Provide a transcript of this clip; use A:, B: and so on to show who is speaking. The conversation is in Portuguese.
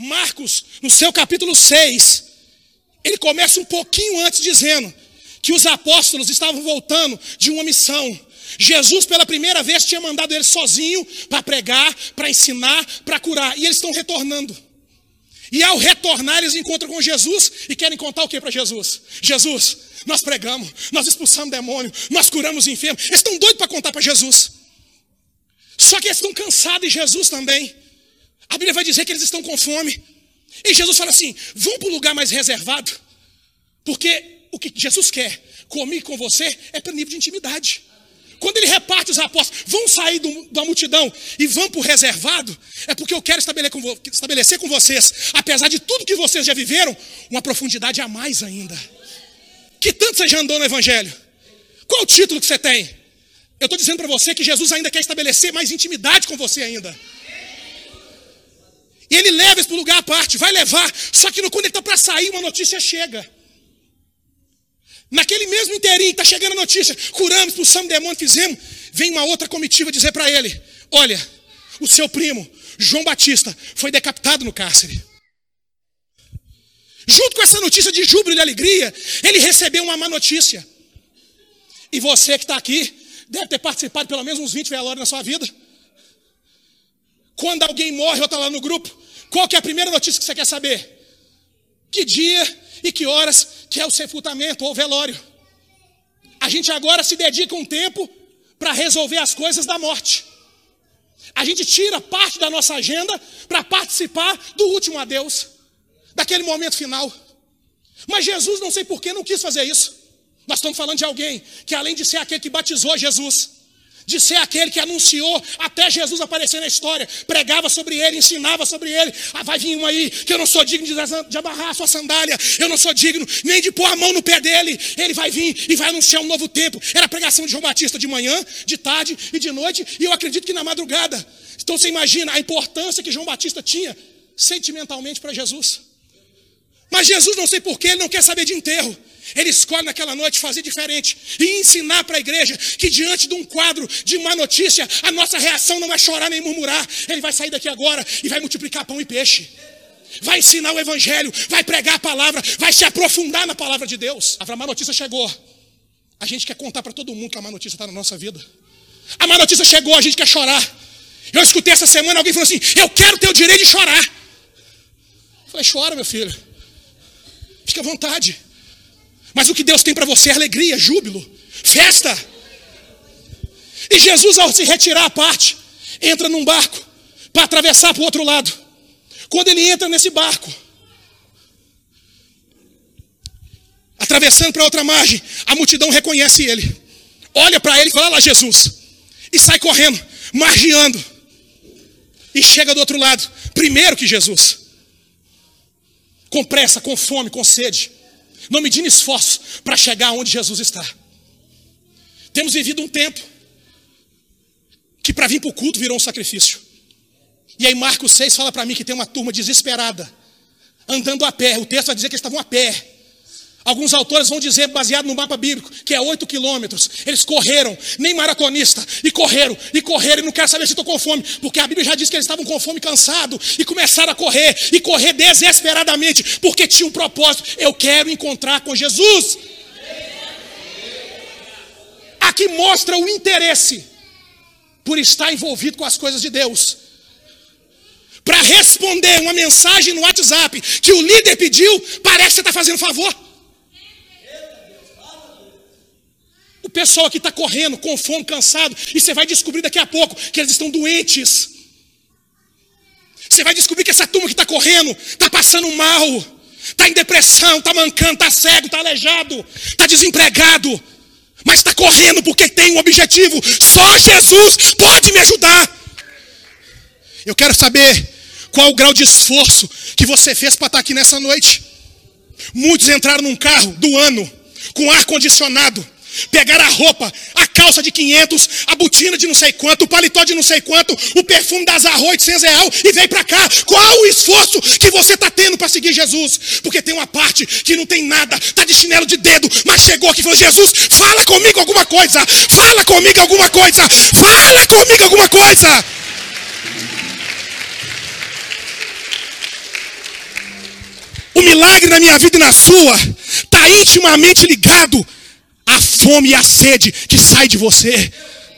A: Marcos, no seu capítulo 6, ele começa um pouquinho antes dizendo que os apóstolos estavam voltando de uma missão. Jesus, pela primeira vez, tinha mandado eles sozinho para pregar, para ensinar, para curar. E eles estão retornando. E ao retornar, eles encontram com Jesus e querem contar o que para Jesus? Jesus, nós pregamos, nós expulsamos demônio, nós curamos enfermos. Eles estão doidos para contar para Jesus. Só que eles estão cansados de Jesus também. A Bíblia vai dizer que eles estão com fome. E Jesus fala assim: vão para o lugar mais reservado. Porque o que Jesus quer comigo com você é para nível de intimidade. Quando ele reparte os apóstolos, vão sair do, da multidão e vão para o reservado, é porque eu quero estabelecer com, estabelecer com vocês, apesar de tudo que vocês já viveram, uma profundidade a mais ainda. Que tanto você já andou no Evangelho? Qual o título que você tem? Eu estou dizendo para você que Jesus ainda quer estabelecer mais intimidade com você ainda. E ele leva isso para um lugar à parte, vai levar. Só que quando ele está para sair, uma notícia chega. Naquele mesmo inteirinho, está chegando a notícia, curamos, expulsamos demônio, fizemos. Vem uma outra comitiva dizer para ele: Olha, o seu primo, João Batista, foi decapitado no cárcere. Junto com essa notícia de júbilo e alegria, ele recebeu uma má notícia. E você que está aqui, deve ter participado pelo menos uns 20 velórios na sua vida. Quando alguém morre ou está lá no grupo, qual que é a primeira notícia que você quer saber? Que dia e que horas que é o sepultamento ou velório. A gente agora se dedica um tempo para resolver as coisas da morte. A gente tira parte da nossa agenda para participar do último adeus, daquele momento final. Mas Jesus, não sei porquê, não quis fazer isso. Nós estamos falando de alguém que, além de ser aquele que batizou Jesus, de ser aquele que anunciou até Jesus aparecer na história, pregava sobre ele, ensinava sobre ele. Ah, vai vir um aí que eu não sou digno de, amarrar a sua sandália, eu não sou digno nem de pôr a mão no pé dele. Ele vai vir e vai anunciar um novo tempo. Era a pregação de João Batista de manhã, de tarde e de noite, e eu acredito que na madrugada. Então você imagina a importância que João Batista tinha sentimentalmente para Jesus. Mas Jesus, não sei porquê, ele não quer saber de enterro. Ele escolhe naquela noite fazer diferente e ensinar para a igreja que diante de um quadro de má notícia, a nossa reação não é chorar nem murmurar. Ele vai sair daqui agora e vai multiplicar pão e peixe. Vai ensinar o evangelho, vai pregar a palavra, vai se aprofundar na palavra de Deus. A má notícia chegou. A gente quer contar para todo mundo que a má notícia está na nossa vida. A má notícia chegou, a gente quer chorar. Eu escutei essa semana alguém falando assim: Eu quero ter o direito de chorar. Eu falei: Chora, meu filho. Fica à vontade. Mas o que Deus tem para você é alegria, júbilo, festa. E Jesus, ao se retirar à parte, entra num barco para atravessar para o outro lado. Quando ele entra nesse barco, atravessando para outra margem, a multidão reconhece ele. Olha para ele e fala lá, Jesus. E sai correndo, margeando. E chega do outro lado, primeiro que Jesus. Com pressa, com fome, com sede não medindo esforço para chegar onde Jesus está. Temos vivido um tempo que para vir para o culto virou um sacrifício. E aí Marcos 6 fala para mim que tem uma turma desesperada, andando a pé. O texto vai dizer que eles estavam a pé. Alguns autores vão dizer, baseado no mapa bíblico, que é 8 quilômetros. Eles correram, nem maratonista, e correram, e correram, e não quero saber se estou com fome, porque a Bíblia já diz que eles estavam com fome, cansados, e começaram a correr, e correr desesperadamente, porque tinha um propósito: eu quero encontrar com Jesus. Aqui mostra o interesse por estar envolvido com as coisas de Deus. Para responder uma mensagem no WhatsApp que o líder pediu, parece que você está fazendo favor. O pessoal aqui está correndo, com fome, cansado, e você vai descobrir daqui a pouco que eles estão doentes. Você vai descobrir que essa turma que está correndo está passando mal, está em depressão, está mancando, está cego, está aleijado, está desempregado, mas está correndo porque tem um objetivo. Só Jesus pode me ajudar. Eu quero saber qual o grau de esforço que você fez para estar tá aqui nessa noite. Muitos entraram num carro do ano, com ar condicionado, Pegaram a roupa, a calça de 500, a botina de não sei quanto, o paletó de não sei quanto, o perfume das arroz de 100 real e vem para cá. Qual o esforço que você está tendo para seguir Jesus? Porque tem uma parte que não tem nada, está de chinelo de dedo, mas chegou aqui e falou: Jesus, fala comigo alguma coisa, fala comigo alguma coisa, fala comigo alguma coisa. milagre na minha vida e na sua está intimamente ligado à fome e à sede que sai de você.